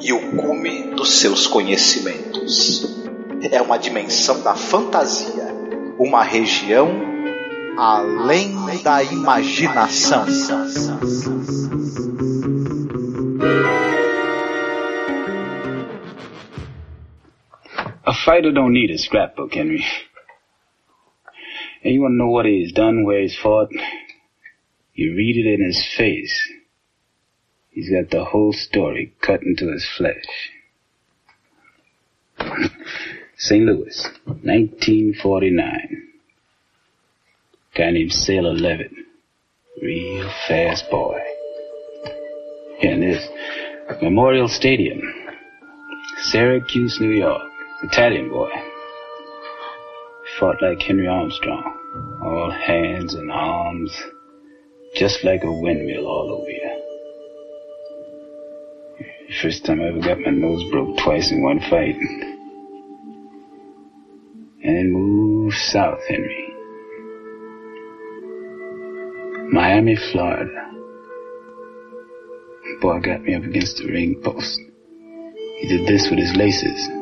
e o cume dos seus conhecimentos. É uma dimensão da fantasia, uma região além da imaginação. A fighter don't need a scrapbook, Henry. And you want to know what he's done where he's fought? You read it in his face. He's got the whole story cut into his flesh. St. Louis, 1949. Guy named Sailor Levitt. Real fast boy. And this Memorial Stadium. Syracuse, New York. Italian boy. Fought like Henry Armstrong. All hands and arms. Just like a windmill all over you. First time I ever got my nose broke twice in one fight. And then moved south, Henry. Miami, Florida. Boy got me up against the ring post. He did this with his laces.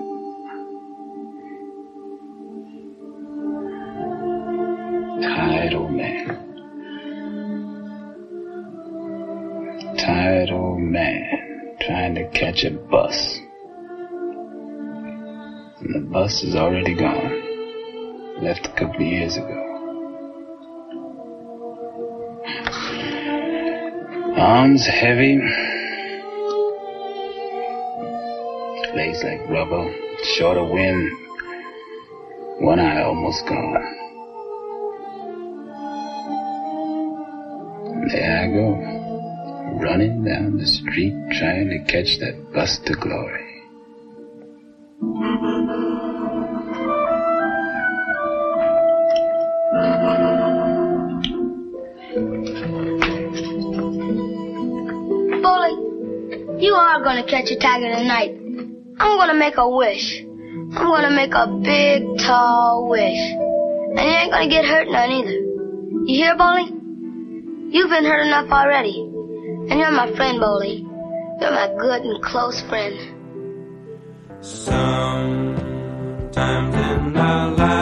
The bus is already gone. Left a couple of years ago. Arms heavy. Legs like rubber. Short of wind. One eye almost gone. There I go. Running down the street trying to catch that bus to glory. Catch a tonight. I'm gonna make a wish. I'm gonna make a big, tall wish. And you ain't gonna get hurt none either. You hear, Bully? You've been hurt enough already. And you're my friend, Bully. You're my good and close friend. Sometimes in our lives,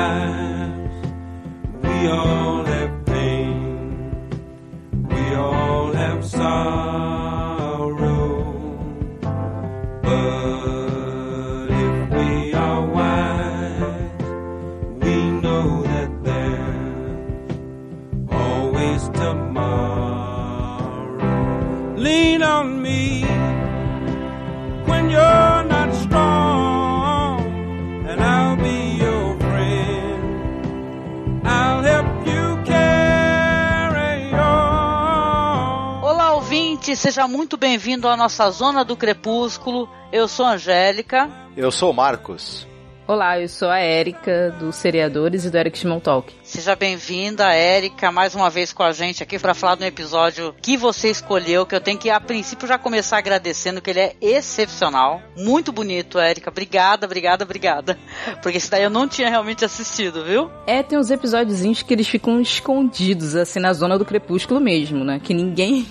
seja muito bem-vindo à nossa Zona do Crepúsculo. Eu sou a Angélica. Eu sou o Marcos. Olá, eu sou a Érica, do Seriadores e do Eric Small Talk. Seja bem-vinda, Érica, mais uma vez com a gente aqui para falar de um episódio que você escolheu, que eu tenho que, a princípio, já começar agradecendo, que ele é excepcional. Muito bonito, Érica. Obrigada, obrigada, obrigada. Porque esse daí eu não tinha realmente assistido, viu? É, tem uns episódios que eles ficam escondidos, assim, na zona do crepúsculo mesmo, né? Que ninguém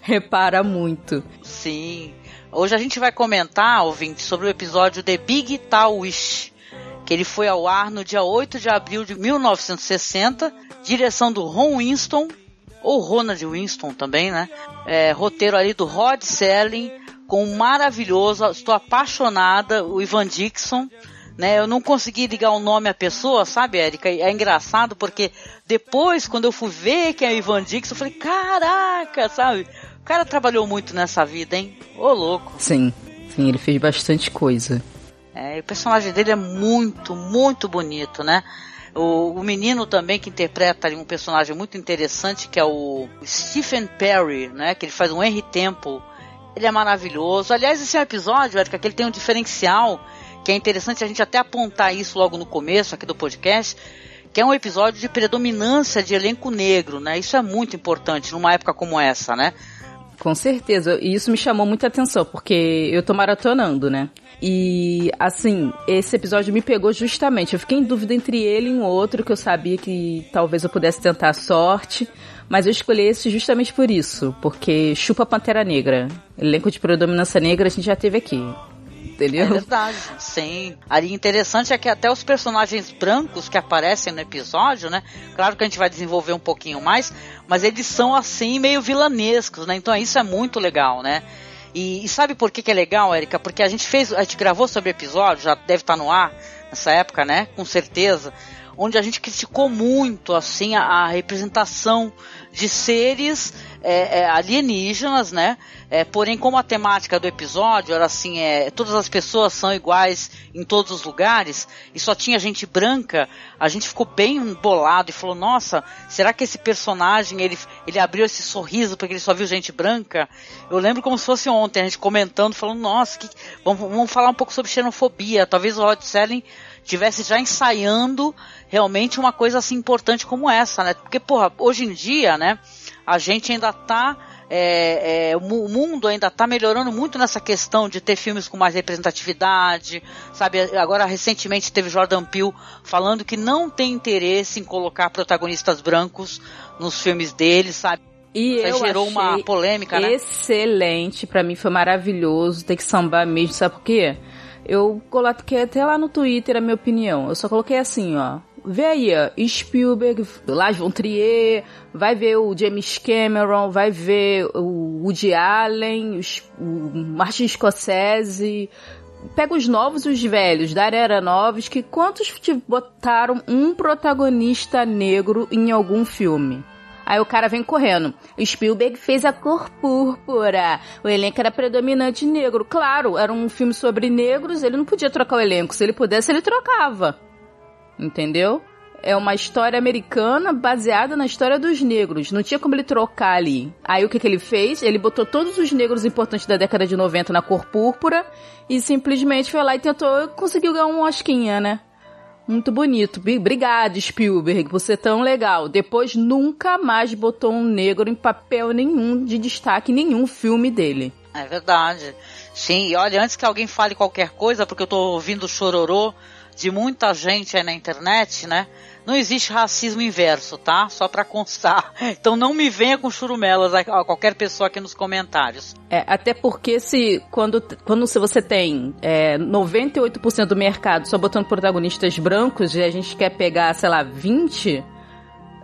repara muito. Sim. Hoje a gente vai comentar, ouvinte, sobre o episódio The Big Tal Wish, que ele foi ao ar no dia 8 de abril de 1960, direção do Ron Winston, ou Ronald Winston também, né? É, roteiro ali do Rod Serling, com o maravilhoso, estou apaixonada, o Ivan Dixon, né? Eu não consegui ligar o nome à pessoa, sabe, Érica? É engraçado porque depois, quando eu fui ver quem é o Ivan Dixon, eu falei, caraca, sabe? O cara trabalhou muito nessa vida, hein? Ô louco. Sim, sim, ele fez bastante coisa. É, e o personagem dele é muito, muito bonito, né? O, o menino também que interpreta ali um personagem muito interessante, que é o Stephen Perry, né? Que ele faz um Henry Temple. Ele é maravilhoso. Aliás, esse é um episódio, Erika, que ele tem um diferencial que é interessante a gente até apontar isso logo no começo aqui do podcast, que é um episódio de predominância de elenco negro, né? Isso é muito importante numa época como essa, né? Com certeza, e isso me chamou muita atenção, porque eu tô maratonando, né? E, assim, esse episódio me pegou justamente. Eu fiquei em dúvida entre ele e um outro, que eu sabia que talvez eu pudesse tentar a sorte. Mas eu escolhi esse justamente por isso, porque chupa Pantera Negra. Elenco de predominância negra a gente já teve aqui. Entendeu? É verdade, sim. Ali interessante é que até os personagens brancos que aparecem no episódio, né? Claro que a gente vai desenvolver um pouquinho mais, mas eles são assim meio vilanescos, né? Então isso é muito legal, né? E, e sabe por que, que é legal, Erika? Porque a gente fez, a gente gravou sobre o episódio, já deve estar no ar nessa época, né? Com certeza onde a gente criticou muito assim a, a representação de seres é, é, alienígenas, né? É, porém, como a temática do episódio era assim, é, todas as pessoas são iguais em todos os lugares e só tinha gente branca, a gente ficou bem bolado e falou: Nossa, será que esse personagem ele, ele abriu esse sorriso porque ele só viu gente branca? Eu lembro como se fosse ontem a gente comentando, falando: Nossa, que, vamos, vamos falar um pouco sobre xenofobia. Talvez o Rod Selling tivesse já ensaiando realmente uma coisa assim importante como essa, né? Porque, porra, hoje em dia, né, a gente ainda tá. É, é, o mundo ainda está melhorando muito nessa questão de ter filmes com mais representatividade, sabe? Agora, recentemente, teve Jordan Peele falando que não tem interesse em colocar protagonistas brancos nos filmes dele, sabe? E eu gerou uma polêmica, né? Excelente, para mim foi maravilhoso ter que sambar mesmo, sabe por quê? Eu coloquei até lá no Twitter a minha opinião. Eu só coloquei assim, ó. Vê aí, ó, Spielberg, Lars von Trier, vai ver o James Cameron, vai ver o Woody Allen, os, o Martin Scorsese, pega os novos e os velhos, da era novos, que quantos te botaram um protagonista negro em algum filme? Aí o cara vem correndo. Spielberg fez a cor púrpura. O elenco era predominante negro. Claro, era um filme sobre negros, ele não podia trocar o elenco. Se ele pudesse, ele trocava. Entendeu? É uma história americana baseada na história dos negros. Não tinha como ele trocar ali. Aí o que, que ele fez? Ele botou todos os negros importantes da década de 90 na cor púrpura e simplesmente foi lá e tentou, conseguiu ganhar um Osquinha, né? Muito bonito. Obrigado, Spielberg, você é tão legal. Depois nunca mais botou um negro em papel nenhum de destaque nenhum filme dele. É verdade. Sim, e olha, antes que alguém fale qualquer coisa, porque eu tô ouvindo chororô de muita gente aí na internet, né? Não existe racismo inverso, tá? Só para constar. Então não me venha com churumelas a qualquer pessoa aqui nos comentários. É, até porque se quando, quando se você tem é, 98% do mercado só botando protagonistas brancos e a gente quer pegar, sei lá, 20,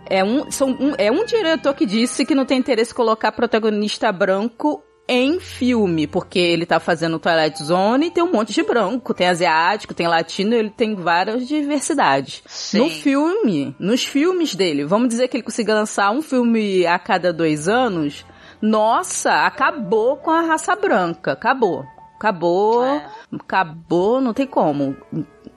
é um, são um, é um diretor que disse que não tem interesse em colocar protagonista branco em filme, porque ele tá fazendo Twilight Zone e tem um monte de branco, tem asiático, tem latino, ele tem várias diversidades. Sim. No filme, nos filmes dele, vamos dizer que ele consiga lançar um filme a cada dois anos, nossa, acabou com a raça branca, acabou. Acabou, É. acabou, não tem como.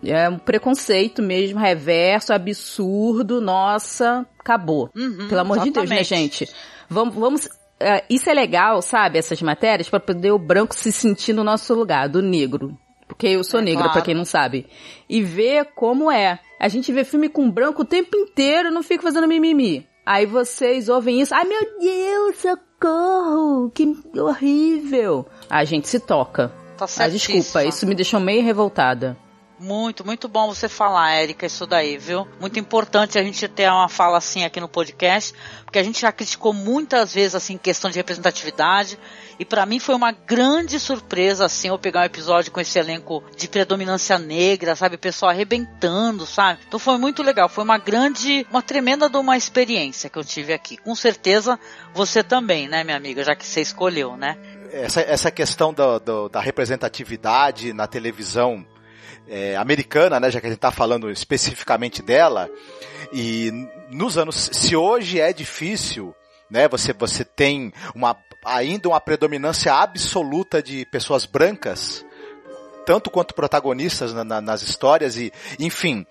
É um preconceito mesmo, reverso, absurdo, nossa, acabou. Uhum, Pelo amor de Deus, né, exatamente. gente? Vamos, vamos é, isso é legal, sabe, essas matérias, para poder o branco se sentir no nosso lugar, do negro. Porque eu sou É, negra, claro. pra quem não sabe. E ver como é. A gente vê filme com branco o tempo inteiro, não fica fazendo mimimi. Aí vocês ouvem isso, ai meu Deus, socorro, que horrível. A gente se toca. Tá Ah, certíssima. desculpa, isso me deixou meio revoltada. Muito, muito bom você falar, Érica, isso daí, viu? Muito importante a gente ter uma fala assim aqui no podcast, porque a gente já criticou muitas vezes assim questão de representatividade, e pra mim foi uma grande surpresa assim eu pegar um episódio com esse elenco de predominância negra, sabe, pessoal arrebentando, sabe? Então foi muito legal, foi uma grande, uma tremenda de uma experiência que eu tive aqui. Com certeza você também, né, minha amiga, já que você escolheu, né? essa, essa questão do- do- da representatividade na televisão é, americana, né, já que a gente está falando especificamente dela, e nos anos, se hoje é difícil, né, você, você tem uma, ainda uma predominância absoluta de pessoas brancas, tanto quanto protagonistas na- na- nas histórias e, enfim,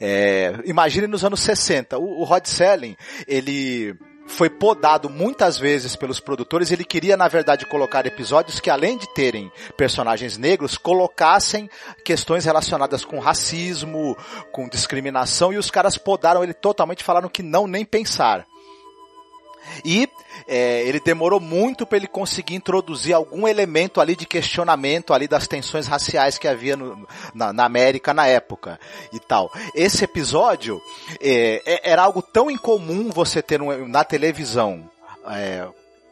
é, imagine nos anos 60, o, o Rod Selling, ele foi podado muitas vezes pelos produtores. Ele queria, na verdade, colocar episódios que, além de terem personagens negros, colocassem questões relacionadas com racismo, com discriminação, e os caras podaram ele totalmente, falaram que não nem pensar. E é, ele demorou muito para ele conseguir introduzir algum elemento ali de questionamento ali das tensões raciais que havia no, na, na, América na época e tal. Esse episódio é, é, era algo tão incomum você ter um, na televisão. É,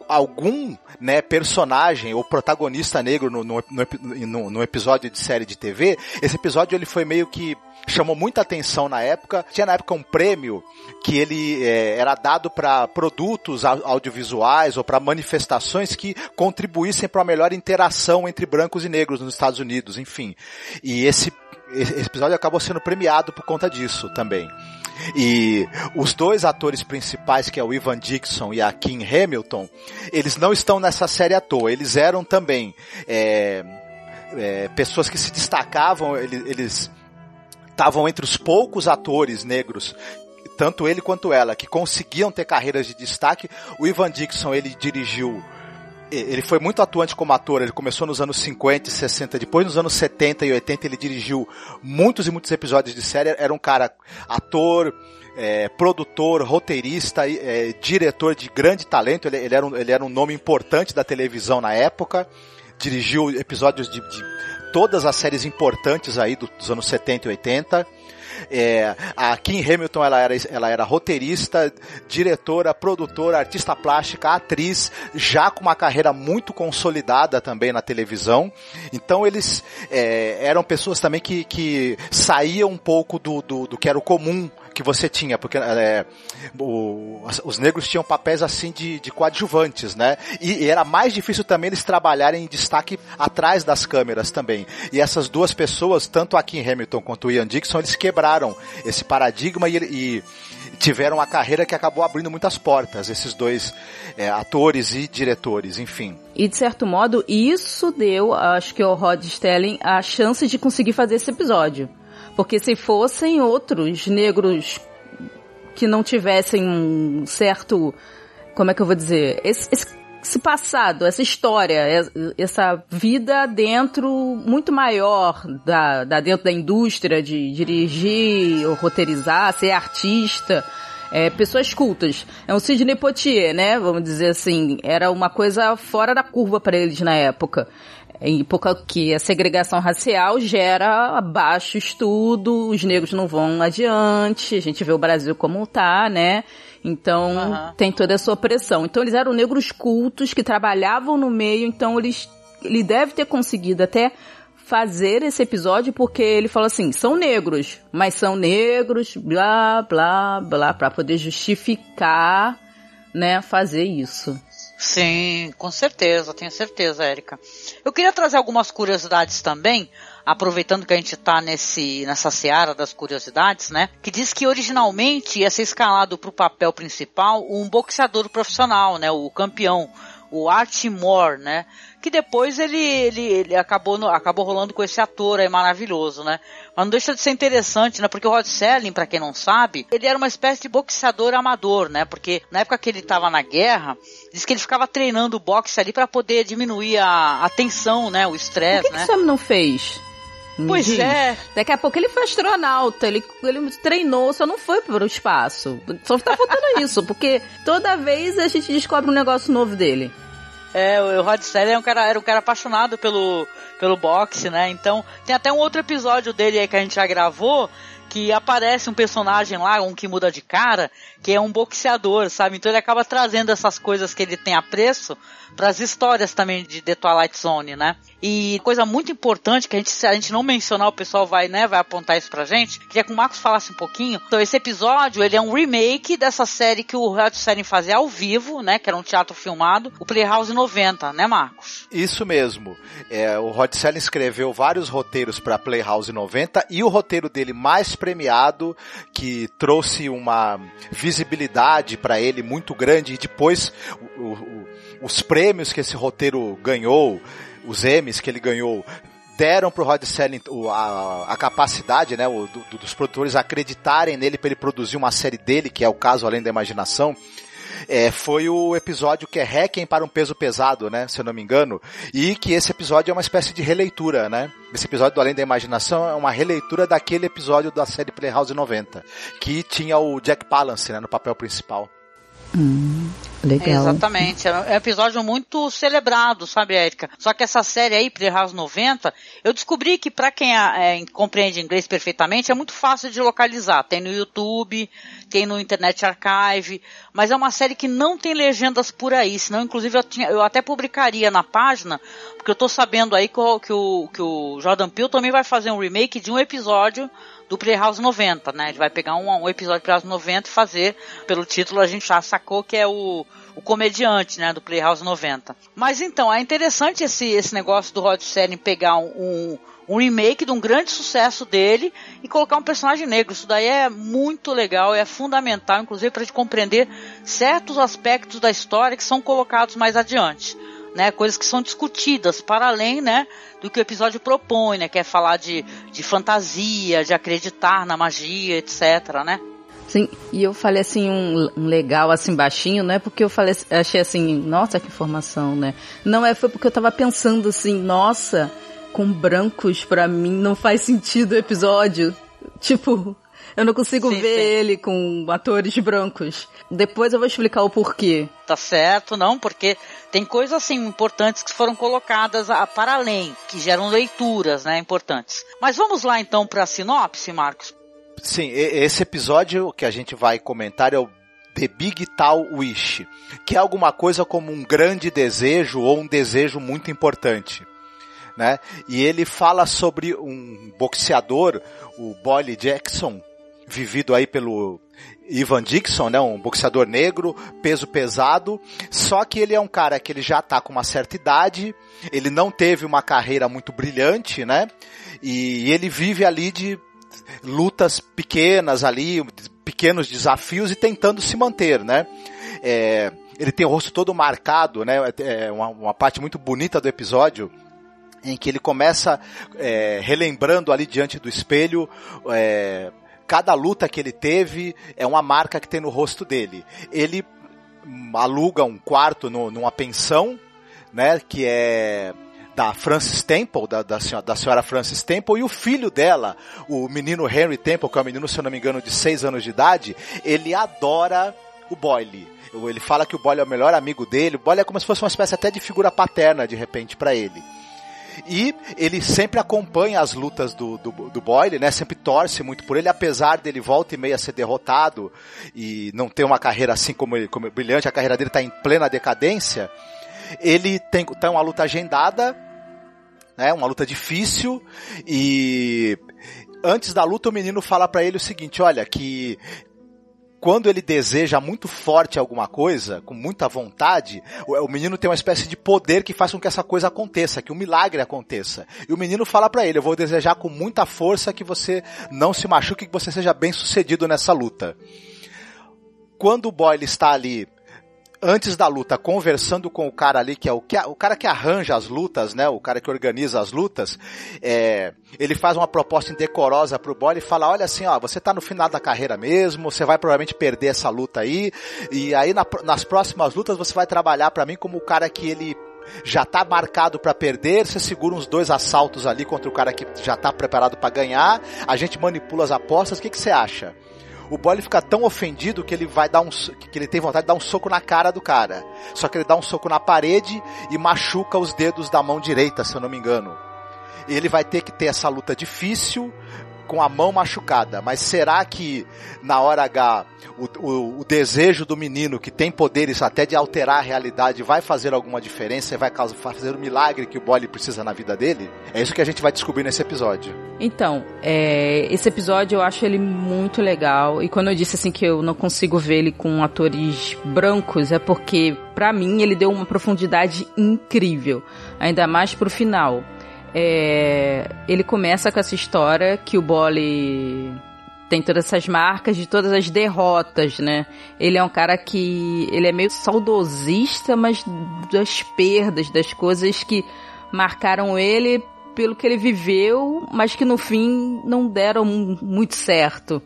algum né, personagem ou protagonista negro no, no, no, no, episódio de série de TV, esse episódio ele foi meio que chamou muita atenção na época. Tinha na época um prêmio que ele é, era dado para produtos audiovisuais ou para manifestações que contribuíssem para uma melhor interação entre brancos e negros nos Estados Unidos, enfim. E esse, esse episódio acabou sendo premiado por conta disso também. E os dois atores principais, que é o Ivan Dixon e a Kim Hamilton, eles não estão nessa série à toa. Eles eram também é, é, pessoas que se destacavam, eles estavam entre os poucos atores negros tanto ele quanto ela, que conseguiam ter carreiras de destaque. O Ivan Dixon, ele dirigiu ele foi muito atuante como ator, ele começou nos anos 50 e 60, depois nos anos 70 e 80 ele dirigiu muitos e muitos episódios de série, era um cara ator, é, produtor, roteirista, é, diretor de grande talento, ele, ele, era um, ele era um nome importante da televisão na época, dirigiu episódios de, de todas as séries importantes aí dos anos 70 e 80, é, a Kim Hamilton, ela era, ela era roteirista, diretora, produtora, artista plástica, atriz, já com uma carreira muito consolidada também na televisão. Então eles é, eram pessoas também que, que saíam um pouco do, do, do que era o comum que você tinha, porque é, o, os negros tinham papéis assim de, de coadjuvantes, né? E, e, era mais difícil também eles trabalharem em destaque atrás das câmeras também. E essas duas pessoas, tanto a Kim Hamilton quanto o Ian Dixon, eles quebraram esse paradigma e, e tiveram uma carreira que acabou abrindo muitas portas, esses dois é, atores e diretores, enfim. E de certo modo, isso deu, acho que ao Rod Stelling, a chance de conseguir fazer esse episódio. Porque se fossem outros negros que não tivessem um certo. Como é que eu vou dizer? Esse, esse, passado, essa história, essa vida dentro muito maior da, da dentro da indústria de dirigir, roteirizar, ser artista. É, pessoas cultas. É um Sidney Poitier, né? Vamos dizer assim. Era uma coisa fora da curva para eles na época em época que a segregação racial gera baixo estudo, os negros não vão adiante, a gente vê o Brasil como tá, né? Então uhum. tem toda essa opressão. Então eles eram negros cultos que trabalhavam no meio, então eles ele deve ter conseguido até fazer esse episódio porque ele falou assim, são negros, mas são negros, blá, blá, blá, para poder justificar, né, fazer isso. Sim, com certeza, tenho certeza, Érica. Eu queria trazer algumas curiosidades também, aproveitando que a gente está nessa seara das curiosidades, né? Que diz que originalmente ia ser escalado para o papel principal um boxeador profissional, né? O campeão, o Art Moore, né? Que depois ele, ele, ele acabou, no, acabou rolando com esse ator aí maravilhoso, né? Mas não deixa de ser interessante, né? Porque o Rod Serling, para quem não sabe, ele era uma espécie de boxeador amador, né? Porque na época que ele estava na guerra, diz que ele ficava treinando boxe ali para poder diminuir a, a tensão, né? O estresse, né? Por que, né? que o não fez? Pois Diz. é. Daqui a pouco ele foi astronauta, ele, ele treinou, só não foi para o espaço. Só tá faltando isso, porque toda vez a gente descobre um negócio novo dele. É, o Rod Serling era um cara, era um cara apaixonado pelo, pelo boxe, né? Então, tem até um outro episódio dele aí que a gente já gravou, que aparece um personagem lá, um que muda de cara, que é um boxeador, sabe? Então ele acaba trazendo essas coisas que ele tem apreço para as histórias também de The Twilight Zone, né? E coisa muito importante que a gente, se a gente não mencionar, o pessoal vai, né, vai apontar isso pra gente. Queria que o Marcos falasse um pouquinho. Então, esse episódio, ele é um remake dessa série que o Rod Serling fazia ao vivo, né, que era um teatro filmado, o Playhouse 90, né, Marcos? Isso mesmo. É, o Rod Serling escreveu vários roteiros para Playhouse 90 e o roteiro dele mais premiado, que trouxe uma visibilidade para ele muito grande e depois o, o, os prêmios que esse roteiro ganhou os M's que ele ganhou deram pro Rod Serling a, a capacidade, né, o, do, dos produtores acreditarem nele para ele produzir uma série dele, que é o caso Além da Imaginação. é, foi o episódio que é Requiem para um Peso Pesado, né? Se eu não me engano. E que esse episódio é uma espécie de releitura, né? Esse episódio do Além da Imaginação é uma releitura daquele episódio da série Playhouse 90, que tinha o Jack Palance né, no papel principal. Hum, legal. Exatamente. É um episódio muito celebrado, sabe, Érica? Só que essa série aí, Playhouse 90, eu descobri que para quem é, compreende inglês perfeitamente, é muito fácil de localizar. Tem no YouTube, tem no Internet Archive, mas é uma série que não tem legendas por aí, senão inclusive eu, tinha, eu até publicaria na página, porque eu tô sabendo aí que o, que o, que o Jordan Peele também vai fazer um remake de um episódio do Playhouse 90, né? Ele vai pegar um, um episódio do Playhouse 90 e fazer, pelo título a gente já sacou que é o, o comediante, né, do Playhouse 90. Mas então, é interessante esse, esse negócio do Rod Serling pegar um, um, um, remake de um grande sucesso dele e colocar um personagem negro. Isso daí é muito legal, é fundamental, inclusive, para a gente compreender certos aspectos da história que são colocados mais adiante né, coisas que são discutidas para além, né, do que o episódio propõe, né, que é falar de, de fantasia, de acreditar na magia, etc, né? Sim, e eu falei assim um, um, legal assim baixinho, não é porque eu falei, achei assim, nossa, que informação, né? Não é foi porque eu tava pensando assim, nossa, com brancos para mim não faz sentido o episódio. Tipo, eu não consigo sim, ver sim. ele com atores brancos. Depois eu vou explicar o porquê. Tá certo, não, porque tem coisas assim importantes que foram colocadas a, para além, que geram leituras, né, importantes. Mas vamos lá então para a sinopse, Marcos. Sim, esse episódio que a gente vai comentar é o The Big Tal Wish, que é alguma coisa como um grande desejo ou um desejo muito importante. Né? E ele fala sobre um boxeador, o Boyle Jackson, vivido aí pelo Ivan Dixon, né, um boxeador negro, peso pesado, só que ele é um cara que ele já tá com uma certa idade, ele não teve uma carreira muito brilhante, né, e ele vive ali de lutas pequenas ali, pequenos desafios e tentando se manter, né. É, ele tem o rosto todo marcado, né, é uma, uma parte muito bonita do episódio, em que ele começa é, relembrando ali diante do espelho é, cada luta que ele teve é uma marca que tem no rosto dele. Ele aluga um quarto no, numa pensão, né, que é da Francis Temple, da, da, senhora, da senhora Francis Temple, e o filho dela, o menino Henry Temple, que é um menino, se eu não me engano, de 6 anos de idade, ele adora o Boyle. Ele fala que o Boyle é o melhor amigo dele, o Boyle é como se fosse uma espécie até de figura paterna, de repente, para ele. E ele sempre acompanha as lutas do, do, do Boyle, né? Sempre torce muito por ele, apesar dele volta e meia ser derrotado e não ter uma carreira assim como, ele, como brilhante, a carreira dele está em plena decadência. Ele tem, tem uma luta agendada, né? Uma luta difícil e antes da luta o menino fala para ele o seguinte, olha, que quando ele deseja muito forte alguma coisa, com muita vontade, o, menino tem uma espécie de poder que faz com que essa coisa aconteça, que um milagre aconteça. E o menino fala para ele: Eu vou desejar com muita força que você não se machuque, que você seja bem sucedido nessa luta. Quando o Boyle está ali antes da luta, conversando com o cara ali, que é o, que, o cara que arranja as lutas, né? O cara que organiza as lutas, é, ele faz uma proposta indecorosa pro Boyle e fala, olha assim, ó, você tá no final da carreira mesmo, você vai provavelmente perder essa luta aí, e aí na, nas próximas lutas você vai trabalhar para mim como o cara que ele já tá marcado para perder, você segura uns dois assaltos ali contra o cara que já tá preparado para ganhar, a gente manipula as apostas, o que, que você acha? O Boyle fica tão ofendido que ele vai dar um que ele tem vontade de dar um soco na cara do cara. Só que ele dá um soco na parede e machuca os dedos da mão direita, se eu não me engano. Ele vai ter que ter essa luta difícil, com a mão machucada. Mas será que na hora H o, o, o, desejo do menino que tem poderes até de alterar a realidade vai fazer alguma diferença e vai fazer o milagre que o Bolly precisa na vida dele? É isso que a gente vai descobrir nesse episódio. Então, é, esse episódio eu acho ele muito legal. E quando eu disse assim que eu não consigo ver ele com atores brancos, é porque para mim ele deu uma profundidade incrível. Ainda mais pro final é, ele começa com essa história que o Bolly tem todas essas marcas de todas as derrotas, né? Ele é um cara que ele é meio saudosista, mas das perdas, das coisas que marcaram ele pelo que ele viveu, mas que no fim não deram muito certo.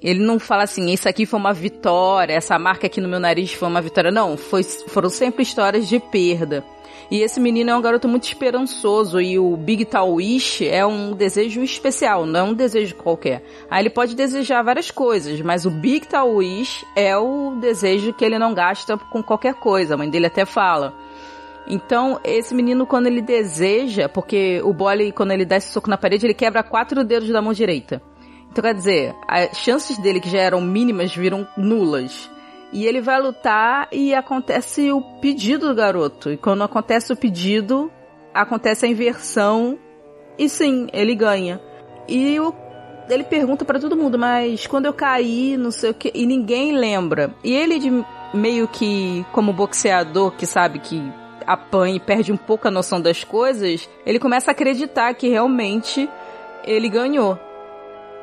Ele não fala assim, isso aqui foi uma vitória, essa marca aqui no meu nariz foi uma vitória. Não, foi, foram sempre histórias de perda. E esse menino é um garoto muito esperançoso e o Big Tal Wish é um desejo especial, não é um desejo qualquer. Aí ele pode desejar várias coisas, mas o Big Tal Wish é o desejo que ele não gasta com qualquer coisa. A mãe dele até fala. Então, esse menino, quando ele deseja, porque o Bolly, quando ele dá esse soco na parede, ele quebra quatro dedos da mão direita. Então, quer dizer, as chances dele, que já eram mínimas, viram nulas. E ele vai lutar e acontece o pedido do garoto. E quando acontece o pedido, acontece a inversão. E sim, ele ganha. E ele pergunta para todo mundo, mas quando eu caí, não sei o que, e ninguém lembra. E ele de meio que como boxeador que sabe que apanha e perde um pouco a noção das coisas, ele começa a acreditar que realmente ele ganhou.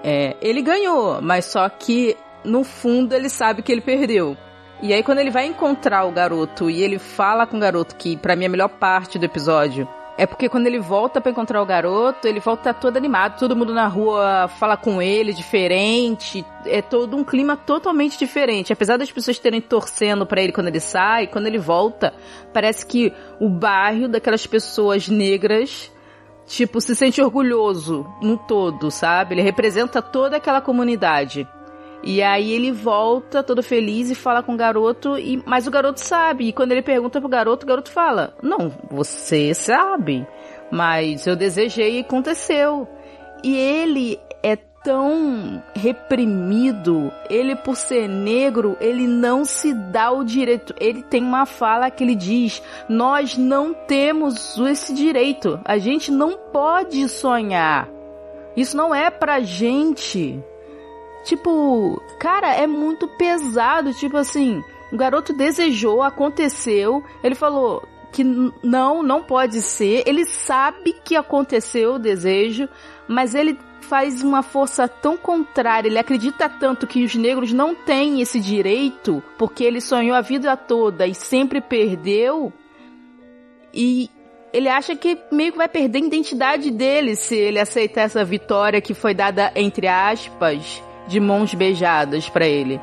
É, ele ganhou, mas só que no fundo ele sabe que ele perdeu. E aí quando ele vai encontrar o garoto e ele fala com o garoto que para mim é a melhor parte do episódio, é porque quando ele volta para encontrar o garoto, ele volta todo animado, todo mundo na rua fala com ele diferente, é todo um clima totalmente diferente. Apesar das pessoas terem torcendo para ele quando ele sai, quando ele volta, parece que o bairro daquelas pessoas negras tipo, se sente orgulhoso no todo, sabe? Ele representa toda aquela comunidade. E aí ele volta todo feliz e fala com o garoto, e, mas o garoto sabe. E quando ele pergunta pro garoto, o garoto fala: Não, você sabe, mas eu desejei e aconteceu. E ele é tão reprimido, ele por ser negro, ele não se dá o direito. Ele tem uma fala que ele diz: "Nós não temos esse direito. A gente não pode sonhar. Isso não é pra gente." Tipo, cara, é muito pesado, tipo assim, o garoto desejou, aconteceu, ele falou: que não, não pode ser. Ele sabe que aconteceu o desejo, mas ele faz uma força tão contrária, ele acredita tanto que os negros não têm esse direito, porque ele sonhou a vida toda e sempre perdeu, e ele acha que meio que vai perder a identidade dele se ele aceitar essa vitória que foi dada, entre aspas, de mãos beijadas para ele.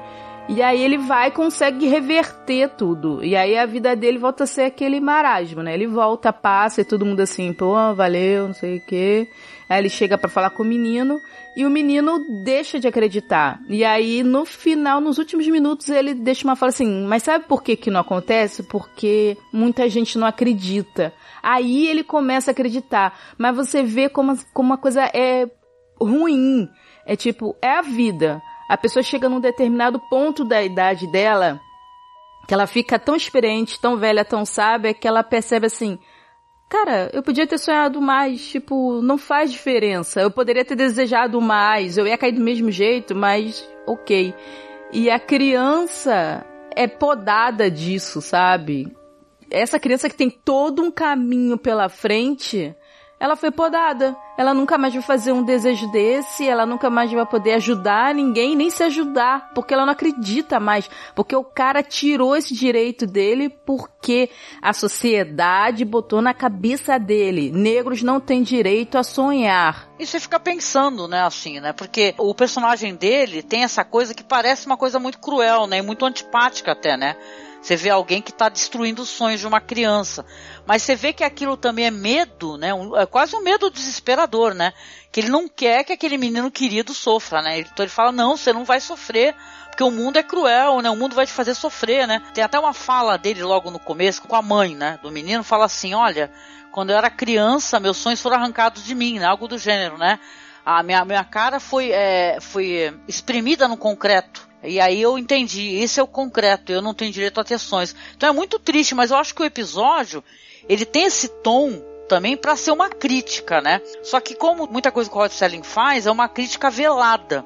E aí ele vai e consegue reverter tudo. E aí a vida dele volta a ser aquele marasmo, né? Ele volta, passa e todo mundo assim, pô, valeu, não sei o quê. Aí ele chega para falar com o menino e o menino deixa de acreditar. E aí no final, nos últimos minutos, ele deixa uma fala assim: "Mas sabe por que que não acontece? Porque muita gente não acredita". Aí ele começa a acreditar, mas você vê como como uma coisa é ruim. É tipo, é a vida. A pessoa chega num determinado ponto da idade dela que ela fica tão experiente, tão velha, tão sábia que ela percebe assim: Cara, eu podia ter sonhado mais, tipo, não faz diferença. Eu poderia ter desejado mais, eu ia cair do mesmo jeito, mas ok. E a criança é podada disso, sabe? Essa criança que tem todo um caminho pela frente, ela foi podada. Ela nunca mais vai fazer um desejo desse, ela nunca mais vai poder ajudar ninguém, nem se ajudar, porque ela não acredita mais. Porque o cara tirou esse direito dele porque a sociedade botou na cabeça dele: negros não têm direito a sonhar. E você fica pensando, né, assim, né? Porque o personagem dele tem essa coisa que parece uma coisa muito cruel, né? E muito antipática até, né? Você vê alguém que está destruindo os sonhos de uma criança. Mas você vê que aquilo também é medo, né? Um, é quase um medo desesperador, né? Que ele não quer que aquele menino querido sofra, né? Então ele fala, não, você não vai sofrer, porque o mundo é cruel, né? O mundo vai te fazer sofrer, né? Tem até uma fala dele logo no começo com a mãe, né? Do menino, fala assim, olha, quando eu era criança, meus sonhos foram arrancados de mim, né? Algo do gênero, né? A minha, minha cara foi, é, foi exprimida no concreto. E aí eu entendi, esse é o concreto, eu não tenho direito a ter sonhos. Então é muito triste, mas eu acho que o episódio, ele tem esse tom também para ser uma crítica, né? Só que como muita coisa que o Rod Selling faz, é uma crítica velada.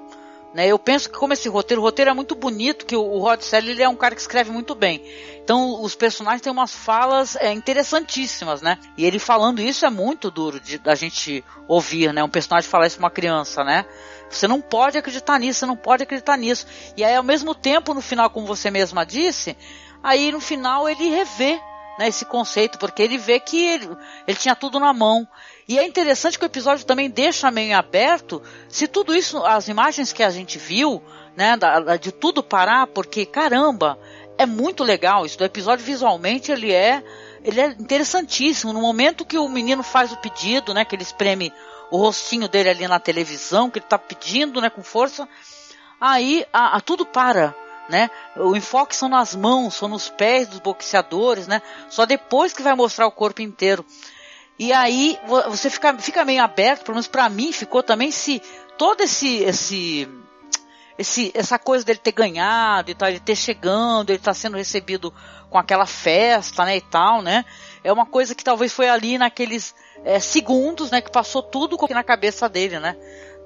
Né? Eu penso que como esse roteiro, o roteiro é muito bonito, que o, Rod Selling ele é um cara que escreve muito bem. Então os personagens têm umas falas é, interessantíssimas, né? E ele falando isso é muito duro de, da gente ouvir, né? Um personagem falar isso pra uma criança, né? Você não pode acreditar nisso, você não pode acreditar nisso. E aí ao mesmo tempo, no final, como você mesma disse, aí no final ele revê né, esse conceito, porque ele vê que ele, ele tinha tudo na mão. E é interessante que o episódio também deixa meio aberto se tudo isso, as imagens que a gente viu, né, da, de tudo parar, porque caramba, é muito legal isso. O episódio visualmente ele é, ele é interessantíssimo. No momento que o menino faz o pedido, né, que ele espreme o rostinho dele ali na televisão, que ele está pedindo, né, com força, aí a, a tudo para né? O enfoque são nas mãos, são nos pés dos boxeadores, né? Só depois que vai mostrar o corpo inteiro. E aí você fica, fica meio aberto, pelo menos para mim ficou também se todo esse esse esse essa coisa dele ter ganhado e tal, ele ter chegando, ele tá sendo recebido com aquela festa, né, e tal, né? É uma coisa que talvez foi ali naqueles é, segundos, né, que passou tudo na cabeça dele, né?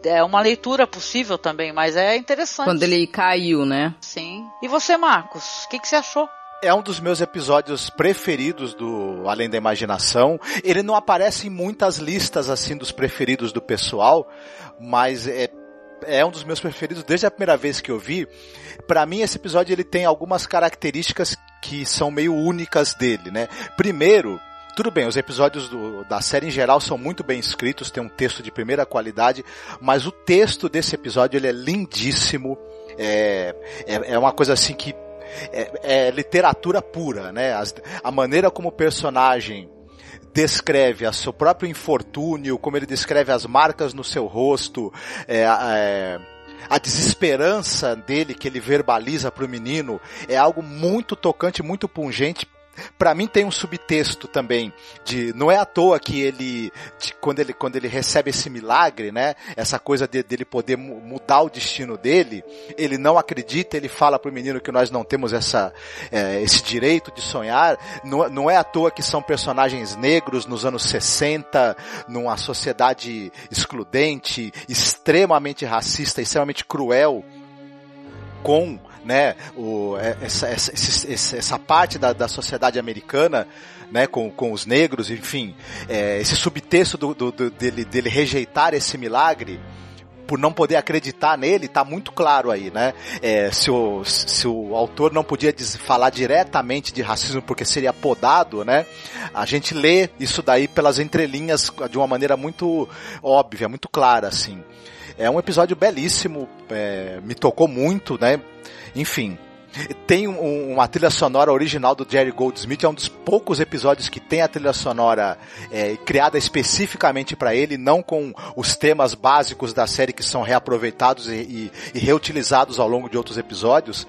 É uma leitura possível também, mas é interessante. Quando ele caiu, né? Sim. E você, Marcos, o que, que você achou? É um dos meus episódios preferidos do Além da Imaginação. Ele não aparece em muitas listas assim dos preferidos do pessoal, mas é é um dos meus preferidos desde a primeira vez que eu vi. Para mim esse episódio ele tem algumas características que são meio únicas dele, né? Primeiro, tudo bem, os episódios do, da série em geral são muito bem escritos, tem um texto de primeira qualidade, mas o texto desse episódio ele é lindíssimo. É, é, é uma coisa assim que é, é literatura pura, né? As, a maneira como o personagem descreve a seu próprio infortúnio, como ele descreve as marcas no seu rosto, é, é, a desesperança dele que ele verbaliza para o menino, é algo muito tocante, muito pungente para mim tem um subtexto também de não é à toa que ele de, quando ele quando ele recebe esse milagre, né? Essa coisa de, dele poder mudar o destino dele, ele não acredita, ele fala pro menino que nós não temos essa é, esse direito de sonhar. Não, não é à toa que são personagens negros nos anos 60, numa sociedade excludente, extremamente racista, extremamente cruel com né, o, é, essa, essa, essa parte da, da sociedade americana, né, com, com os negros, enfim, é, esse subtexto do, do, do, dele, dele rejeitar esse milagre, por não poder acreditar nele, tá muito claro aí, né? É, se, o, se o autor não podia falar diretamente de racismo porque seria podado, né? A gente lê isso daí pelas entrelinhas de uma maneira muito óbvia, muito clara, assim. É um episódio belíssimo, é, me tocou muito, né? Enfim, tem um, uma trilha sonora original do Jerry Goldsmith, é um dos poucos episódios que tem a trilha sonora é, criada especificamente para ele, não com os temas básicos da série que são reaproveitados e, e, e reutilizados ao longo de outros episódios.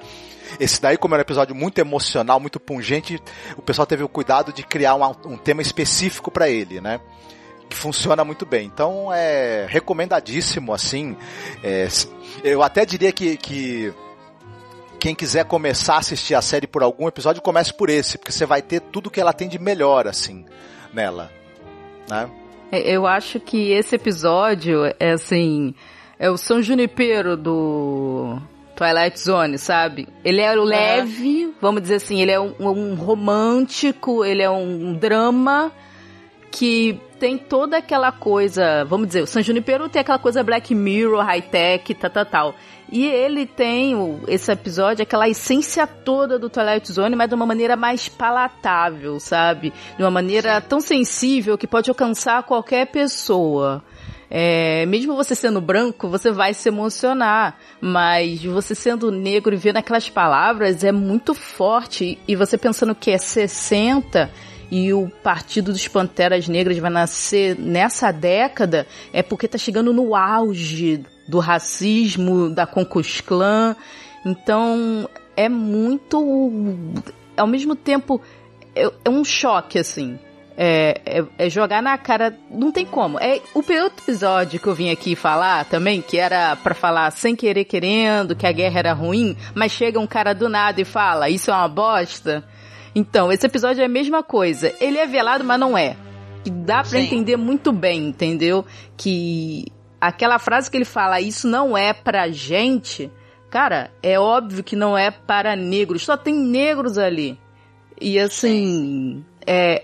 Esse daí, como era um episódio muito emocional, muito pungente, o pessoal teve o cuidado de criar uma, um tema específico para ele, né? Que funciona muito bem. Então é recomendadíssimo, assim. É, eu até diria que, que quem quiser começar a assistir a série por algum episódio, comece por esse, porque você vai ter tudo que ela tem de melhor, assim, nela. Né? É, eu acho que esse episódio é assim. É o São Junipero do Twilight Zone, sabe? Ele é leve, vamos dizer assim, ele é um, um romântico, ele é um drama que tem toda aquela coisa, vamos dizer, o San Junipero tem aquela coisa Black Mirror, high-tech, tal, tal, tal. E ele tem o, esse episódio, aquela essência toda do Twilight Zone, mas de uma maneira mais palatável, sabe? De uma maneira tão sensível que pode alcançar qualquer pessoa. É, mesmo você sendo branco, você vai se emocionar, mas você sendo negro e vendo aquelas palavras é muito forte. E você pensando que é 60 e o Partido dos Panteras Negras vai nascer nessa década, é porque tá chegando no auge do racismo, da Concus Clan. Então, é muito. Ao mesmo tempo, é, é um choque, assim. É, é, é, jogar na cara. Não tem como. É o outro episódio que eu vim aqui falar também, que era para falar sem querer querendo, que a guerra era ruim, mas chega um cara do nada e fala, isso é uma bosta. Então, esse episódio é a mesma coisa. Ele é velado, mas não é. Dá para entender muito bem, entendeu? Que aquela frase que ele fala, isso não é pra gente, cara, é óbvio que não é para negros, só tem negros ali. E assim, é,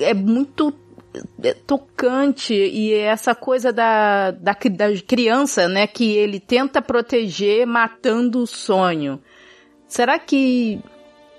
é muito é tocante e é essa coisa da, da, da criança, né, que ele tenta proteger matando o sonho. Será que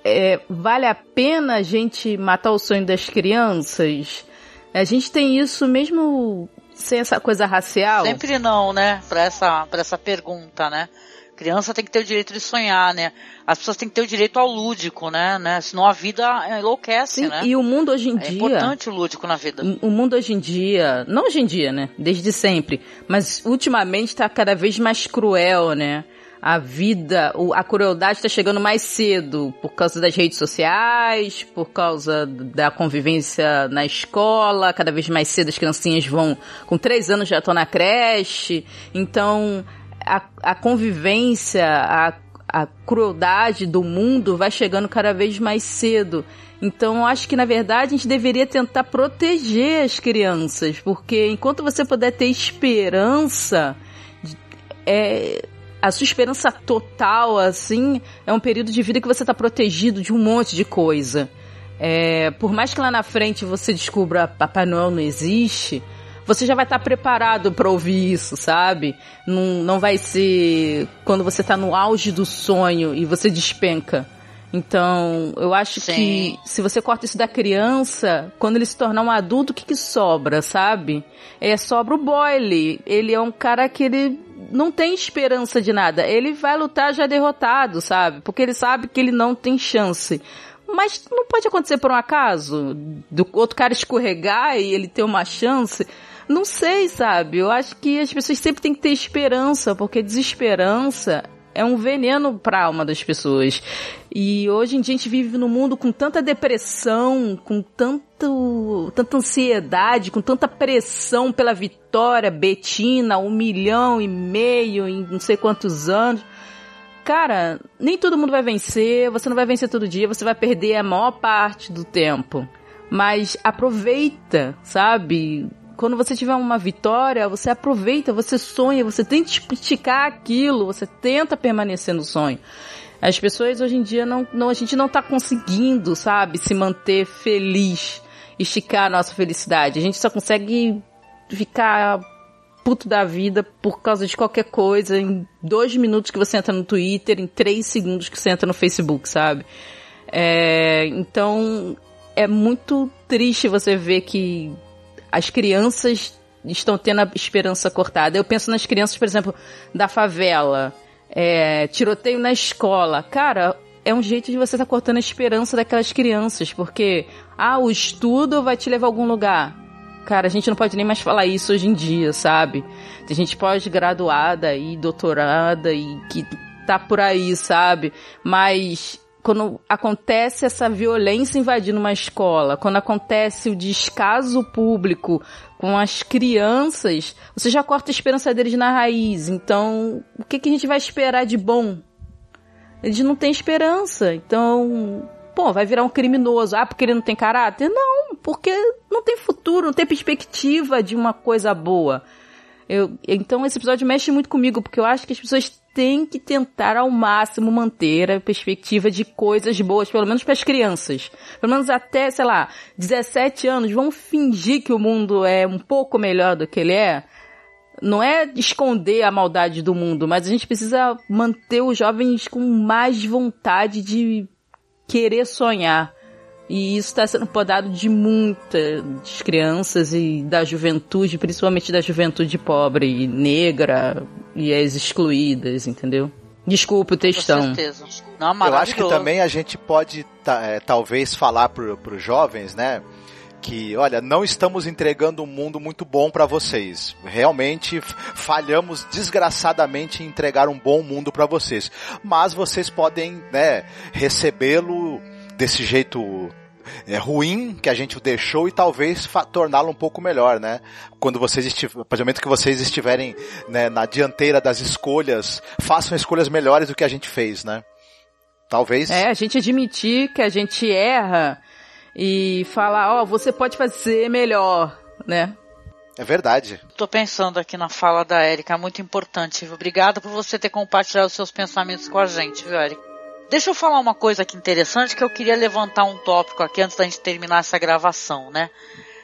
é, vale a pena a gente matar o sonho das crianças? A gente tem isso mesmo sem essa coisa racial? Sempre não, né? Pra essa, pra essa pergunta, né? Criança tem que ter o direito de sonhar, né? As pessoas têm que ter o direito ao lúdico, né? né? Senão a vida enlouquece, Sim, né? E o mundo hoje em é dia. importante o lúdico na vida. O mundo hoje em dia, não hoje em dia, né? Desde sempre, mas ultimamente está cada vez mais cruel, né? A vida, a crueldade está chegando mais cedo por causa das redes sociais, por causa da convivência na escola. Cada vez mais cedo as criancinhas vão, com três anos já estão na creche. Então, a, a convivência, a, a crueldade do mundo vai chegando cada vez mais cedo. Então, acho que na verdade a gente deveria tentar proteger as crianças, porque enquanto você puder ter esperança, é, a sua esperança total, assim, é um período de vida que você está protegido de um monte de coisa. É, por mais que lá na frente você descubra Papai Noel não existe, você já vai estar preparado para ouvir isso, sabe? Não, não vai ser quando você está no auge do sonho e você despenca. Então, eu acho Sim. que se você corta isso da criança, quando ele se tornar um adulto, o que, que sobra, sabe? É sobra o Boyle. Ele é um cara que ele não tem esperança de nada. Ele vai lutar já derrotado, sabe? Porque ele sabe que ele não tem chance. Mas não pode acontecer por um acaso? Do outro cara escorregar e ele ter uma chance? Não sei, sabe? Eu acho que as pessoas sempre têm que ter esperança, porque desesperança é um veneno para a alma das pessoas. E hoje em dia a gente vive num mundo com tanta depressão, com tanto, tanta ansiedade, com tanta pressão pela vitória, Betina, um milhão e meio em não sei quantos anos. Cara, nem todo mundo vai vencer, você não vai vencer todo dia, você vai perder a maior parte do tempo. Mas aproveita, sabe? Quando você tiver uma vitória, você aproveita, você sonha, você tenta esticar aquilo, você tenta permanecer no sonho. As pessoas hoje em dia não, não a gente não tá conseguindo, sabe, se manter feliz, esticar a nossa felicidade. A gente só consegue ficar puto da vida por causa de qualquer coisa em dois minutos que você entra no Twitter, em três segundos que você entra no Facebook, sabe? É, então é muito triste você ver que as crianças estão tendo a esperança cortada. Eu penso nas crianças, por exemplo, da favela, é, tiroteio na escola. Cara, é um jeito de você estar tá cortando a esperança daquelas crianças, porque, ah, o estudo vai te levar a algum lugar. Cara, a gente não pode nem mais falar isso hoje em dia, sabe? Tem gente pós-graduada e doutorada e que tá por aí, sabe? Mas quando acontece essa violência invadindo uma escola, quando acontece o descaso público com as crianças, você já corta a esperança deles na raiz. Então, o que, que a gente vai esperar de bom? Eles não têm esperança. Então, pô, vai virar um criminoso. Ah, porque ele não tem caráter? Não, porque não tem futuro, não tem perspectiva de uma coisa boa. Eu, então esse episódio mexe muito comigo, porque eu acho que as pessoas têm que tentar ao máximo manter a perspectiva de coisas boas, pelo menos para as crianças. Pelo menos até, sei lá, 17 anos, vão fingir que o mundo é um pouco melhor do que ele é. Não é esconder a maldade do mundo, mas a gente precisa manter os jovens com mais vontade de querer sonhar. E isso está sendo podado de muitas crianças e da juventude, principalmente da juventude pobre e negra e as excluídas, entendeu? Desculpa o textão. Com certeza. Não, Eu acho que também a gente pode é, talvez falar para os jovens, né? que, olha, não estamos entregando um mundo muito bom para vocês. Realmente falhamos desgraçadamente em entregar um bom mundo para vocês. Mas vocês podem, né, recebê-lo desse jeito é, ruim que a gente o deixou e talvez torná-lo um pouco melhor, né? Quando vocês estiverem, a partir do momento que vocês estiverem né, na dianteira das escolhas, façam escolhas melhores do que a gente fez, né? Talvez. É, a gente admitir que a gente erra e falar, ó, oh, você pode fazer melhor, né? É verdade. Tô pensando aqui na fala da Érica, muito importante. Obrigada por você ter compartilhado os seus pensamentos com a gente, viu, Érica? Deixa eu falar uma coisa aqui interessante que eu queria levantar um tópico aqui antes da gente terminar essa gravação, né?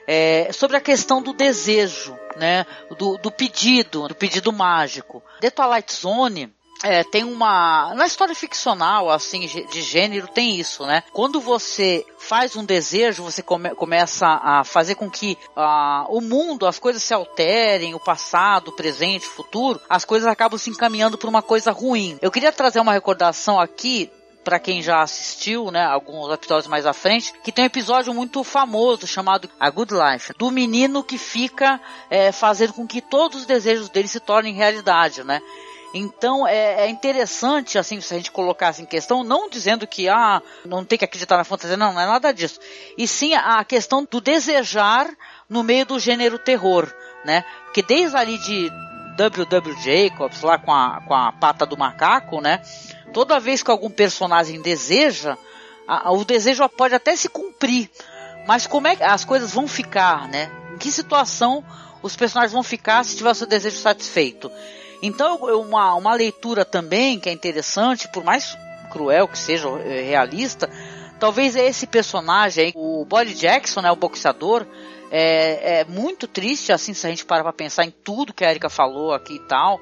É, sobre a questão do desejo, né? Do, do pedido, do pedido mágico. The Twilight Zone é, tem uma. Na história ficcional, assim, de gênero, tem isso, né? Quando você faz um desejo, você come, começa a fazer com que uh, o mundo, as coisas se alterem, o passado, o presente, o futuro, as coisas acabam se encaminhando para uma coisa ruim. Eu queria trazer uma recordação aqui para quem já assistiu, né, alguns episódios mais à frente, que tem um episódio muito famoso chamado A Good Life, do menino que fica é, fazendo com que todos os desejos dele se tornem realidade, né? Então é, é, interessante, assim, se a gente colocasse em questão, não dizendo que ah, não tem que acreditar na fantasia, não, não é nada disso. E sim a questão do desejar no meio do gênero terror, né? Porque desde ali de W.W. Jacobs, lá com a, com a pata do macaco, né? Toda vez que algum personagem deseja, a, o desejo pode até se cumprir. Mas como é que as coisas vão ficar, né? Em que situação os personagens vão ficar se tiver seu desejo satisfeito? Então, uma, uma leitura também que é interessante, por mais cruel que seja é, realista, talvez é esse personagem, o Body Jackson, né, o boxeador, é, é muito triste, assim, se a gente parar pra pensar em tudo que a Erika falou aqui e tal.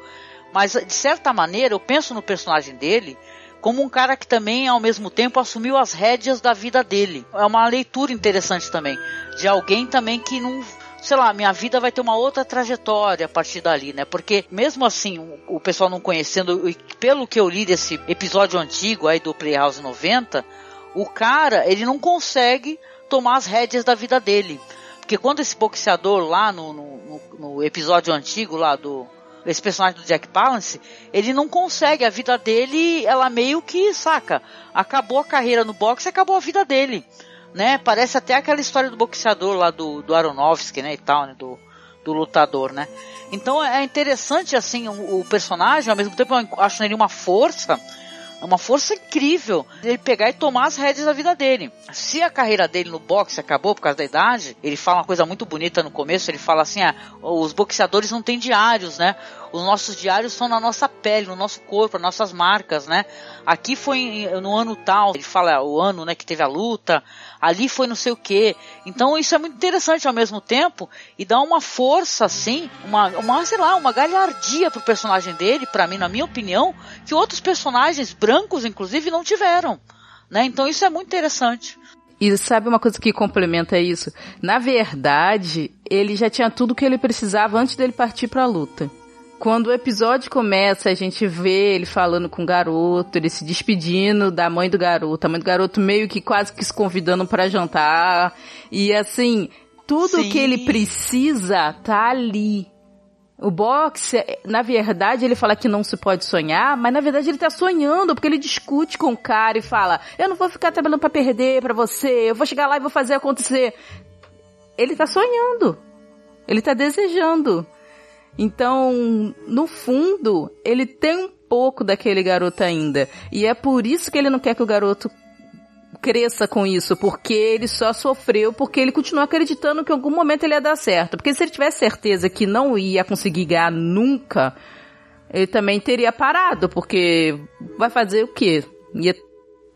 Mas, de certa maneira, eu penso no personagem dele como um cara que também, ao mesmo tempo, assumiu as rédeas da vida dele. É uma leitura interessante também, de alguém também que não sei lá, minha vida vai ter uma outra trajetória a partir dali, né? Porque mesmo assim, o, o pessoal não conhecendo, pelo que eu li desse episódio antigo aí do Playhouse 90, o cara, ele não consegue tomar as rédeas da vida dele. Porque quando esse boxeador lá no, no, no episódio antigo lá do esse personagem do Jack Palance, ele não consegue, a vida dele, ela meio que, saca, acabou a carreira no boxe, acabou a vida dele né? Parece até aquela história do boxeador lá do, do Aronofsky, né, e tal, né, do, do lutador, né? Então é interessante, assim, o, o personagem, ao mesmo tempo eu acho nele uma força, uma força incrível ele pegar e tomar as rédeas da vida dele. Se a carreira dele no boxe acabou por causa da idade, ele fala uma coisa muito bonita no começo, ele fala assim, ah, os boxeadores não têm diários, né? Os nossos diários são na nossa pele, no nosso corpo, as nossas marcas, né? Aqui foi no ano tal, ele fala o ano, né, que teve a luta, ali foi não sei o que. Então isso é muito interessante ao mesmo tempo e dá uma força assim, uma, uma sei lá, uma galhardia pro personagem dele, para mim, na minha opinião, que outros personagens brancos, inclusive, não tiveram. Né? Então isso é muito interessante. E sabe uma coisa que complementa isso? Na verdade, ele já tinha tudo que ele precisava antes dele partir para a luta. Quando o episódio começa, a gente vê ele falando com o garoto, ele se despedindo da mãe do garoto, a mãe do garoto meio que quase que se convidando para jantar. E assim, tudo Sim. que ele precisa tá ali. O boxe, na verdade, ele fala que não se pode sonhar, mas na verdade ele tá sonhando, porque ele discute com o cara e fala: "Eu não vou ficar trabalhando para perder para você, eu vou chegar lá e vou fazer acontecer". Ele tá sonhando. Ele tá desejando. Então, no fundo, ele tem um pouco daquele garoto ainda. E é por isso que ele não quer que o garoto cresça com isso, porque ele só sofreu porque ele continua acreditando que em algum momento ele ia dar certo. Porque se ele tivesse certeza que não ia conseguir ganhar nunca, ele também teria parado, porque vai fazer o quê? Ia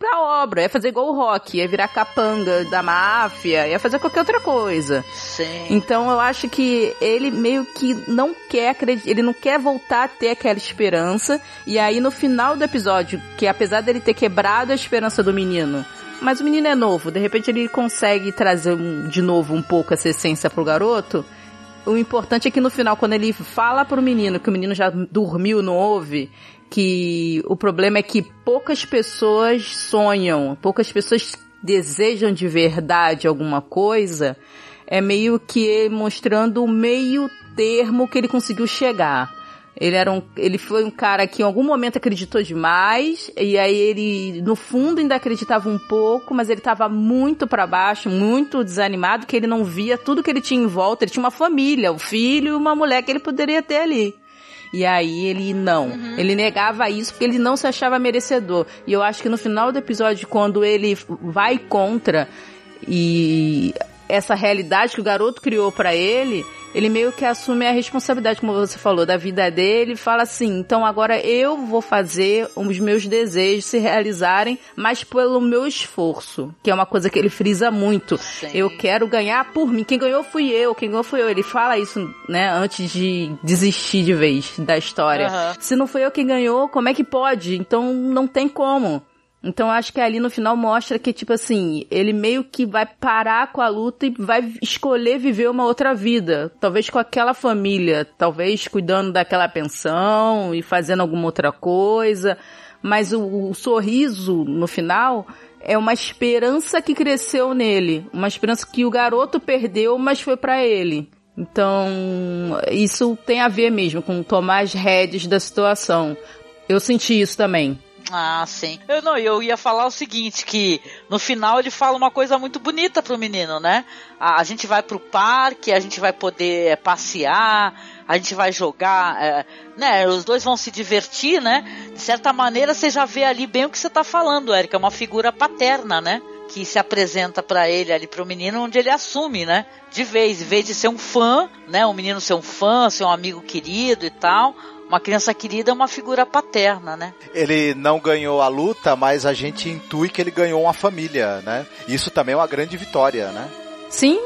pra obra, ia fazer igual o rock, ia virar capanga da máfia, ia fazer qualquer outra coisa. Sim. Então eu acho que ele meio que não quer acreditar, ele não quer voltar a ter aquela esperança, e aí no final do episódio, que apesar dele ter quebrado a esperança do menino, mas o menino é novo, de repente ele consegue trazer um, de novo um pouco essa essência pro garoto. O importante é que no final, quando ele fala pro menino que o menino já dormiu, não ouve, que o problema é que poucas pessoas sonham, poucas pessoas desejam de verdade alguma coisa, é meio que mostrando o meio termo que ele conseguiu chegar. Ele era um, ele foi um cara que em algum momento acreditou demais e aí ele no fundo ainda acreditava um pouco, mas ele estava muito para baixo, muito desanimado, que ele não via tudo que ele tinha em volta. Ele tinha uma família, um filho, uma mulher que ele poderia ter ali. E aí ele não. Uhum. Ele negava isso porque ele não se achava merecedor. E eu acho que no final do episódio, quando ele vai contra e essa realidade que o garoto criou para ele, ele meio que assume a responsabilidade, como você falou, da vida dele, e fala assim: então agora eu vou fazer os meus desejos se realizarem, mas pelo meu esforço, que é uma coisa que ele frisa muito. Sim. Eu quero ganhar por mim. Quem ganhou fui eu, quem ganhou fui eu. Ele fala isso, né, antes de desistir de vez da história. Aham. Se não foi eu quem ganhou, como é que pode? Então não tem como. Então acho que ali no final mostra que, tipo assim, ele meio que vai parar com a luta e vai escolher viver uma outra vida. Talvez com aquela família, talvez cuidando daquela pensão e fazendo alguma outra coisa. Mas o, o sorriso no final é uma esperança que cresceu nele. Uma esperança que o garoto perdeu, mas foi pra ele. Então, isso tem a ver mesmo com tomar as rédeas da situação. Eu senti isso também. Ah, sim. Eu não, eu ia falar o seguinte, que no final ele fala uma coisa muito bonita pro menino, né? A, a gente vai pro parque, a gente vai poder é, passear, a gente vai jogar, é, né? Os dois vão se divertir, né? De certa maneira você já vê ali bem o que você tá falando, Érica, é uma figura paterna, né? Que se apresenta pra ele ali pro menino, onde ele assume, né? De vez, em vez de ser um fã, né? O menino ser um fã, ser um amigo querido e tal. Uma criança querida é uma figura paterna, né? Ele não ganhou a luta, mas a gente intui que ele ganhou uma família, né? Isso também é uma grande vitória, né? Sim,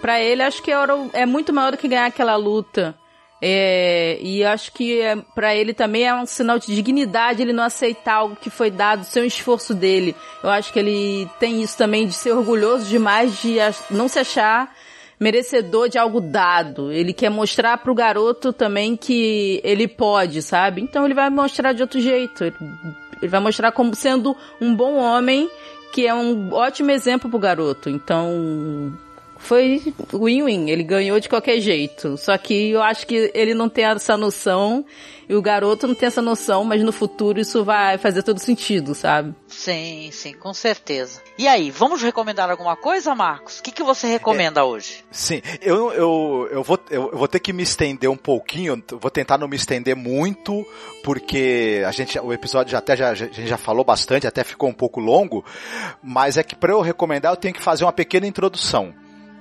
pra ele acho que era o- é muito maior do que ganhar aquela luta. É, e acho que é, para ele também é um sinal de dignidade ele não aceitar algo que foi dado sem o esforço dele. Eu acho que ele tem isso também de ser orgulhoso demais de não se achar merecedor de algo dado. Ele quer mostrar pro garoto também que ele pode, sabe? Então ele vai mostrar de outro jeito. Ele, vai mostrar como sendo um bom homem, que é um ótimo exemplo pro garoto. Então, foi win-win. Ele ganhou de qualquer jeito. Só que eu acho que ele não tem essa noção e o garoto não tem essa noção, mas no futuro isso vai fazer todo sentido, sabe? Sim, sim, com certeza. E aí, vamos recomendar alguma coisa, Marcos? O que, que você recomenda hoje? Sim, eu, eu, eu, vou, eu, vou ter que me estender um pouquinho, vou tentar não me estender muito, porque a gente, o episódio já até já, a gente já falou bastante, até ficou um pouco longo, mas é que para eu recomendar eu tenho que fazer uma pequena introdução.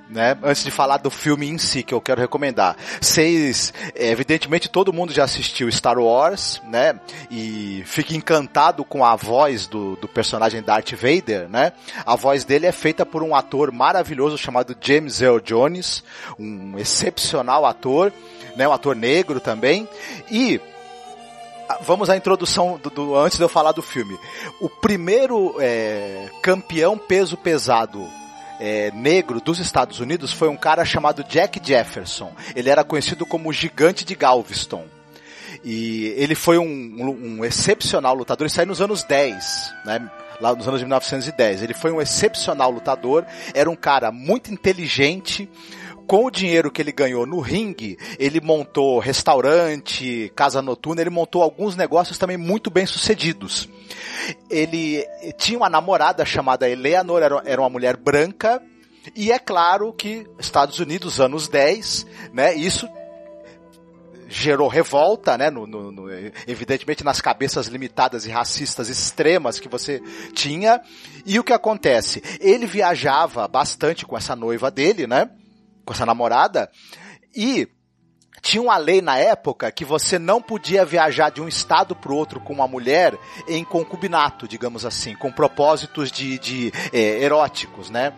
Né? Antes de falar do filme em si que eu quero recomendar. Vocês, é, evidentemente todo mundo já assistiu Star Wars, né? E fica encantado com a voz do, do personagem Darth Vader, né? A voz dele é feita por um ator maravilhoso chamado James Earl Jones, um excepcional ator, né? Um ator negro também. E ah, Vamos à introdução do, do- antes de eu falar do filme. O primeiro é, campeão peso pesado é, negro dos Estados Unidos foi um cara chamado Jack Jefferson. Ele era conhecido como o Gigante de Galveston. E ele foi um, um- um excepcional lutador. Ele saiu nos anos 10, né? Lá nos anos de 1910. Ele foi um excepcional lutador. Era um cara muito inteligente. Com o dinheiro que ele ganhou no ringue, ele montou restaurante, casa noturna, ele montou alguns negócios também muito bem sucedidos. Ele tinha uma namorada chamada Eleanor, era, uma mulher branca, e é claro que Estados Unidos, anos 10, né, isso gerou revolta, né, no, no- no- evidentemente nas cabeças limitadas e racistas extremas que você tinha. E o que acontece? Ele viajava bastante com essa noiva dele, né, com essa namorada, e tinha uma lei na época que você não podia viajar de um estado para o outro com uma mulher em concubinato, digamos assim, com propósitos de, de eh, eróticos, né?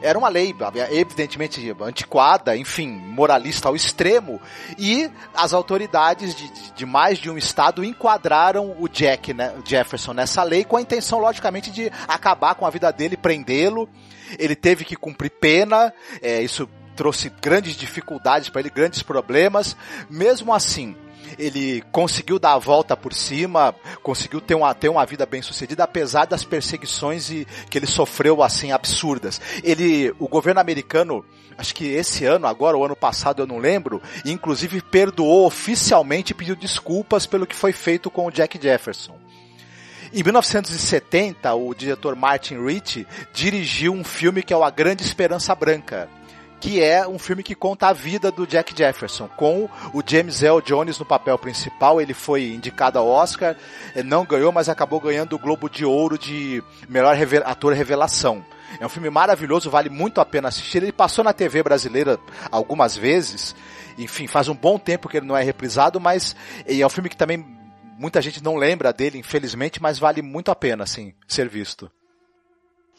Era uma lei, evidentemente, antiquada, enfim, moralista ao extremo, e as autoridades de, de- mais de um estado enquadraram o Jack, né, Jefferson nessa lei com a intenção, logicamente, de acabar com a vida dele, prendê-lo. Ele teve que cumprir pena, é, isso trouxe grandes dificuldades para ele, grandes problemas. Mesmo assim, ele conseguiu dar a volta por cima, conseguiu ter uma, ter uma vida bem sucedida, apesar das perseguições e, que ele sofreu assim absurdas. Ele, o governo americano, acho que esse ano, agora, o ano passado, eu não lembro, inclusive perdoou oficialmente e pediu desculpas pelo que foi feito com o Jack Jefferson. Em 1970, o diretor Martin Ricci dirigiu um filme que é A Grande Esperança Branca, que é um filme que conta a vida do Jack Jefferson, com o James L. Jones no papel principal. Ele foi indicado ao Oscar, não ganhou, mas acabou ganhando o Globo de Ouro de melhor ator revelação. É um filme maravilhoso, vale muito a pena assistir. Ele passou na TV brasileira algumas vezes. Enfim, faz um bom tempo que ele não é reprisado, mas é um filme que também muita gente não lembra dele, infelizmente, mas vale muito a pena, assim, ser visto.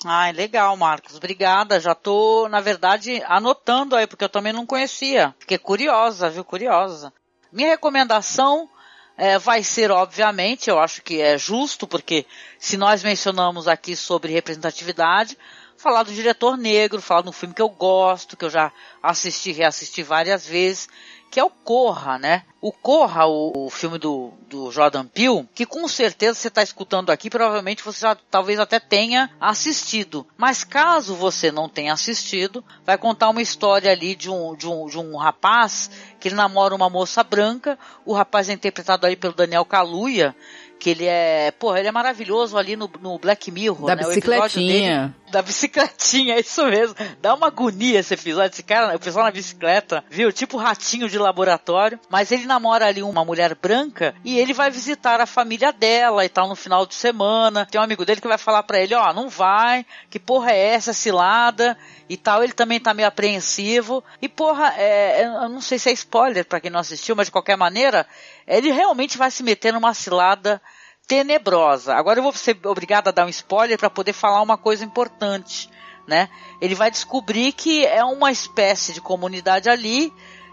Ai, legal, Marcos. Obrigada. Já tô, na verdade, anotando aí, porque eu também não conhecia. Fiquei curiosa, viu? Curiosa. Minha recomendação é, vai ser, obviamente, eu acho que é justo, porque se nós mencionamos aqui sobre representatividade, falar do diretor negro, falar de um filme que eu gosto, que eu já assisti e reassisti várias vezes, que é o Corra, né? O Corra, o, o filme do, do Jordan Peele, que com certeza você está escutando aqui, provavelmente você já talvez até tenha assistido. Mas caso você não tenha assistido, vai contar uma história ali de um, de um, de um rapaz que ele namora uma moça branca. O rapaz é interpretado aí pelo Daniel Kaluuya, que ele é, porra, ele é maravilhoso ali no, no Black Mirror, da né? bicicletinha. Dele, da bicicletinha, é isso mesmo. Dá uma agonia esse episódio, esse cara, o pessoal na bicicleta, viu? Tipo ratinho de laboratório. Mas ele namora ali uma mulher branca e ele vai visitar a família dela e tal no final de semana. Tem um amigo dele que vai falar para ele, ó, oh, não vai, que porra é essa, cilada e tal. Ele também tá meio apreensivo. E porra, é, eu não sei se é spoiler para quem não assistiu, mas de qualquer maneira, ele realmente vai se meter numa cilada tenebrosa. Agora eu vou ser obrigado a dar um spoiler para poder falar uma coisa importante, né? Ele vai descobrir que é uma espécie de comunidade ali,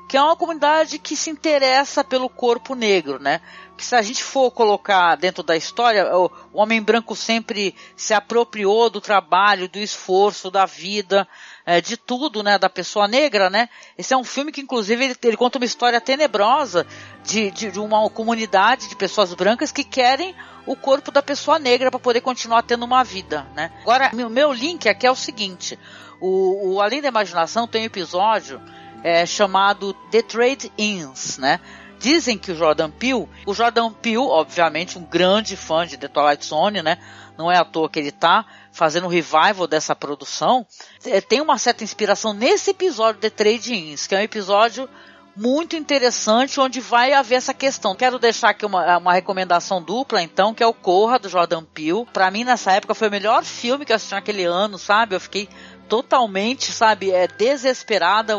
que é uma comunidade que se interessa pelo corpo negro, né? Que se a gente for colocar dentro da história, o, o homem branco sempre se apropriou do trabalho, do esforço, da vida, é, de tudo, né, da pessoa negra, né? Esse é um filme que, inclusive, ele, ele conta uma história tenebrosa de, de, de, uma comunidade de pessoas brancas que querem o corpo da pessoa negra para poder continuar tendo uma vida, né? Agora, meu, meu link aqui é o seguinte: o, o Além da Imaginação tem um episódio é, chamado The Trade Ins, né? Dizem que o Jordan Peele, o Jordan Peele, obviamente, um grande fã de The Twilight Zone, né? Não é à toa que ele tá fazendo um revival dessa produção, é, tem uma certa inspiração nesse episódio de Trade Ins, que é um episódio muito interessante onde vai haver essa questão. Quero deixar aqui uma, uma recomendação dupla, então, que é o Corra, do Jordan Peele. Para mim, nessa época, foi o melhor filme que eu assisti naquele ano, sabe? Eu fiquei totalmente, sabe, é desesperada.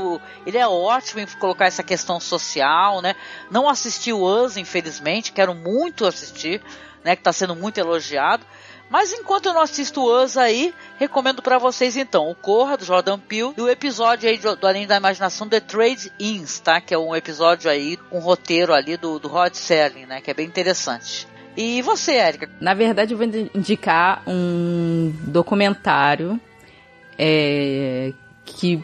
Ele é ótimo em colocar essa questão social, né? Não assisti o Us, infelizmente, quero muito assistir, né? Que está sendo muito elogiado. Mas enquanto eu não assisto o Us aí, recomendo para vocês então o Corra, do Jordan Peele, e o episódio aí do, do Além da Imaginação, The Trade Ins, tá? Que é um episódio aí, um roteiro ali do, do Rod Serling, né? Que é bem interessante. E você, Érica? Na verdade, eu vou indicar um documentário é, que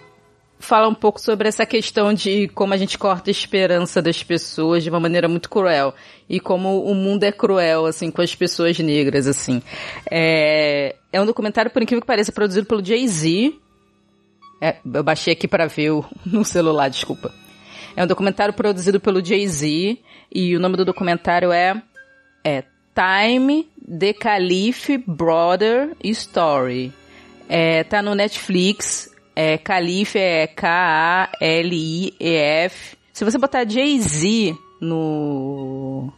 fala um pouco sobre essa questão de como a gente corta a esperança das pessoas de uma maneira muito cruel e como o mundo é cruel assim com as pessoas negras assim. É, é um documentário por incrível que pareça produzido pelo Jay Z. É, eu baixei aqui para ver o, no celular, desculpa. É um documentário produzido pelo Jay Z e o nome do documentário é é Time The Caliph Brother Story. É, tá no Netflix, é, Calif é K-A-L-I-E-F. Se você botar Jay-Z no,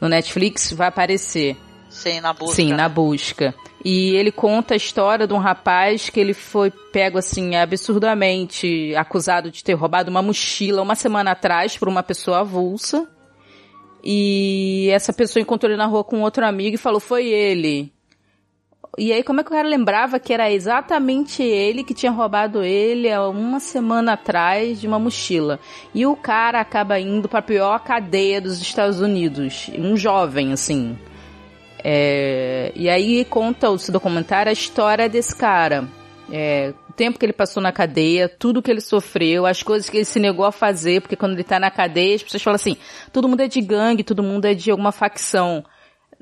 no Netflix, vai aparecer. Sim, na busca. Sim, na busca. E ele conta a história de um rapaz que ele foi pego assim absurdamente acusado de ter roubado uma mochila uma semana atrás por uma pessoa avulsa. E essa pessoa encontrou ele na rua com outro amigo e falou: "Foi ele". E aí, como é que o cara lembrava que era exatamente ele que tinha roubado ele há uma semana atrás de uma mochila? E o cara acaba indo para a pior cadeia dos Estados Unidos. Um jovem, assim. É... E aí conta o documentário a história desse cara. É... O tempo que ele passou na cadeia, tudo que ele sofreu, as coisas que ele se negou a fazer, porque quando ele tá na cadeia, as pessoas falam assim: todo mundo é de gangue, todo mundo é de alguma facção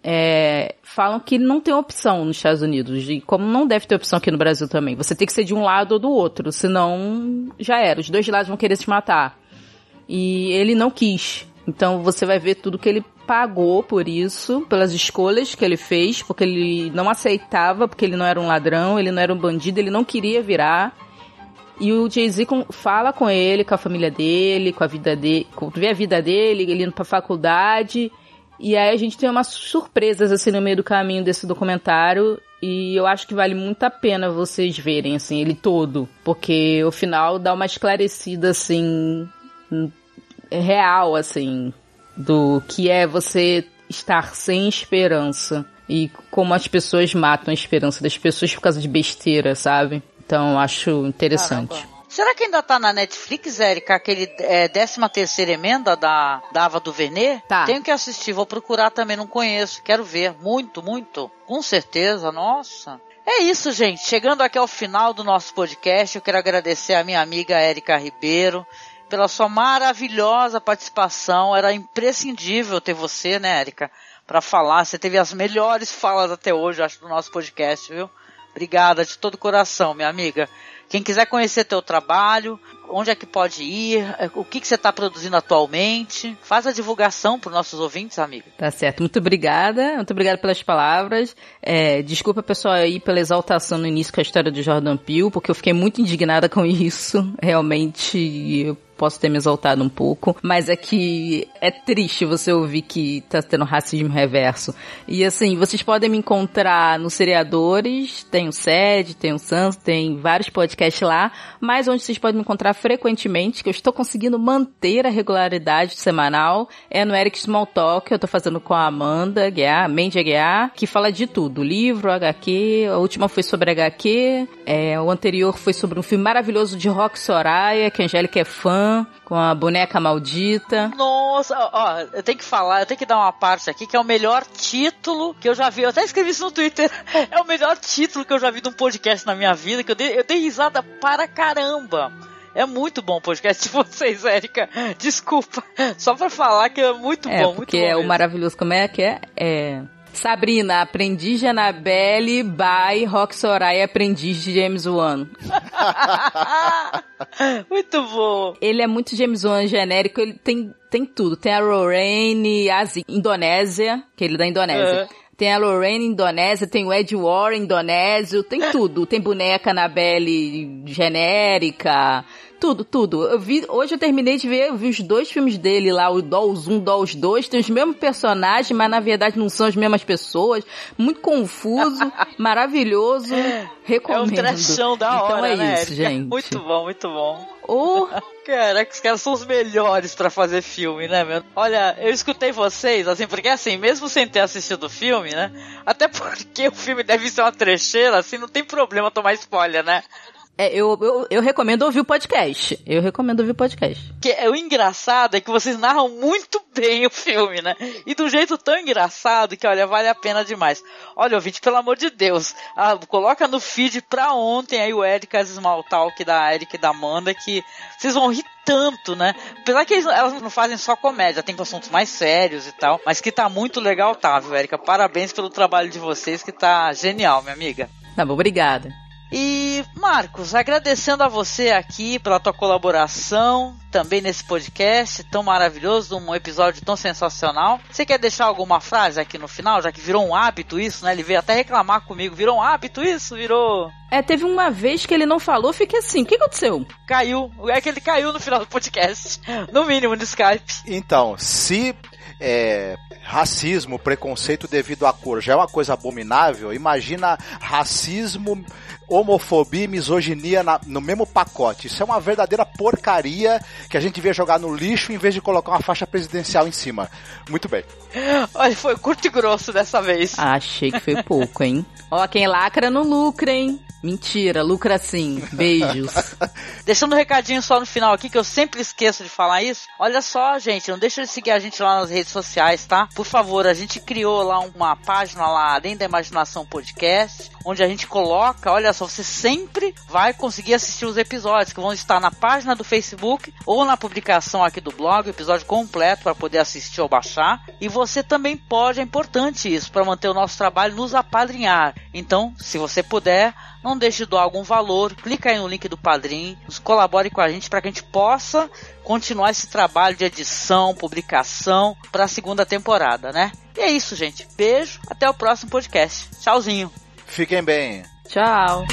é, falam que não tem opção nos Estados Unidos, e como não deve ter opção aqui no Brasil também. Você tem que ser de um lado ou do outro, senão já era. Os dois lados vão querer se matar. E ele não quis. Então você vai ver tudo que ele pagou por isso, pelas escolhas que ele fez, porque ele não aceitava, porque ele não era um ladrão, ele não era um bandido, ele não queria virar. E o Jay-Z fala com ele, com a família dele, com a vida dele, com a vida dele, ele indo pra faculdade. E aí a gente tem umas surpresas assim no meio do caminho desse documentário. E eu acho que vale muito a pena vocês verem, assim, ele todo. Porque o final dá uma esclarecida, assim, real, assim, do que é você estar sem esperança. E como as pessoas matam a esperança das pessoas por causa de besteira, sabe? Então acho interessante. Caramba. Será que ainda tá na Netflix, Érica, aquele é, 13 terceira emenda da, da Ava DuVernay? Tá. Tenho que assistir, vou procurar também, não conheço. Quero ver, muito, muito. Com certeza, nossa. É isso, gente. Chegando aqui ao final do nosso podcast, eu quero agradecer a minha amiga Érica Ribeiro pela sua maravilhosa participação. Era imprescindível ter você, né, Érica, para falar. Você teve as melhores falas até hoje, acho, do nosso podcast, viu? Obrigada de todo o coração, minha amiga. Quem quiser conhecer teu trabalho, onde é que pode ir, o que, que você está produzindo atualmente, faz a divulgação para os nossos ouvintes, amiga. Tá certo. Muito obrigada. Muito obrigada pelas palavras. É, desculpa, pessoal, aí pela exaltação no início com a história do Jordan Peele, porque eu fiquei muito indignada com isso. Realmente, eu posso ter me exaltado um pouco, mas é que é triste você ouvir que tá tendo racismo reverso. E assim, vocês podem me encontrar nos seriadores, tem o SED, tem o Sans, tem vários podcasts lá, mas onde vocês podem me encontrar frequentemente, que eu estou conseguindo manter a regularidade semanal, é no Eric Small Talk, eu tô fazendo com a Amanda Guiar, Mandy Aguiar, que fala de tudo, livro, HQ, a última foi sobre HQ, é, o anterior foi sobre um filme maravilhoso de Rock Soraya, que a Angélica é fã, com a boneca maldita. Nossa, ó, eu tenho que falar, eu tenho que dar uma parte aqui, que é o melhor título que eu já vi. Eu até escrevi isso no Twitter. É o melhor título que eu já vi de um podcast na minha vida, que eu dei, eu dei risada para caramba. É muito bom o podcast de vocês, Érica. Desculpa. Só pra falar que é muito É, bom, porque muito bom. é o maravilhoso, como é que é? É... Sabrina, aprendiz de Annabelle, by Rock Soraya, aprendiz de James Wan. muito bom. Ele é muito James Wan genérico, ele tem, tem tudo. Tem a Lorraine, Asi, Indonésia, que ele é da Indonésia. É. Tem a Lorraine Indonésia, tem o Ed Warren indonésio, tem tudo. Tem boneca Annabelle genérica, tudo, tudo. Eu vi, hoje eu terminei de ver, vi os dois filmes dele lá, o Dolls 1, Dolls 2, tem os mesmos personagens, mas na verdade não são as mesmas pessoas. Muito confuso, maravilhoso, É um recomendo. trechão da então hora, é né, isso, gente. Muito bom, muito bom. Ou Caraca, os caras são os melhores pra fazer filme, né, meu? Olha, eu escutei vocês, assim, porque assim, mesmo sem ter assistido o filme, né? Até porque o filme deve ser uma trecheira, assim, não tem problema tomar spoiler, né? É, eu, eu, eu recomendo ouvir o podcast. Eu recomendo ouvir o podcast. Que é, o engraçado é que vocês narram muito bem o filme, né? E de um jeito tão engraçado que, olha, vale a pena demais. Olha, ouvinte, pelo amor de Deus, ah, coloca no feed pra ontem aí o Erika's Small Talk da Erika e da Amanda, que vocês vão rir tanto, né? Apesar que eles- elas não fazem só comédia, tem assuntos mais sérios e tal, mas que tá muito legal, tá, viu, Erika? Parabéns pelo trabalho de vocês, que tá genial, minha amiga. Tá bom, obrigada. E, Marcos, agradecendo a você aqui pela tua colaboração, também nesse podcast tão maravilhoso, um episódio tão sensacional. Você quer deixar alguma frase aqui no final, já que virou um hábito isso, né? Ele veio até reclamar comigo, virou um hábito isso? Virou... É, teve uma vez que ele não falou, fiquei assim, o que aconteceu? Caiu, é que ele caiu no final do podcast, no mínimo no Skype. Então, se é, racismo, preconceito devido à cor já é uma coisa abominável, imagina racismo, homofobia e misoginia na- no mesmo pacote. Isso é uma verdadeira porcaria que a gente devia jogar no lixo em vez de colocar uma faixa presidencial em cima. Muito bem. Olha, foi curto e grosso dessa vez. Ah, achei que foi pouco, hein? Ó, quem lacra não lucra, hein? Mentira, lucra sim. Beijos. Deixando um recadinho só no final aqui, que eu sempre esqueço de falar isso. Olha só, gente, não deixa de seguir a gente lá nas redes sociais, tá? Por favor, a gente criou lá uma página lá, Além da Imaginação Podcast, onde a gente coloca, olha só, você sempre vai conseguir assistir os episódios, que vão estar na página do Facebook ou na publicação aqui do blog, o episódio completo para poder assistir ou baixar. E você também pode, é importante isso, para manter o nosso trabalho, nos apadrinhar. Então, se você puder, não deixe de doar algum valor, clica aí no link do Padrim, nos colabore com a gente para que a gente possa continuar esse trabalho de edição, publicação para a segunda temporada, né? E é isso, gente. Beijo, até o próximo podcast. Tchauzinho. Fiquem bem. Tchau!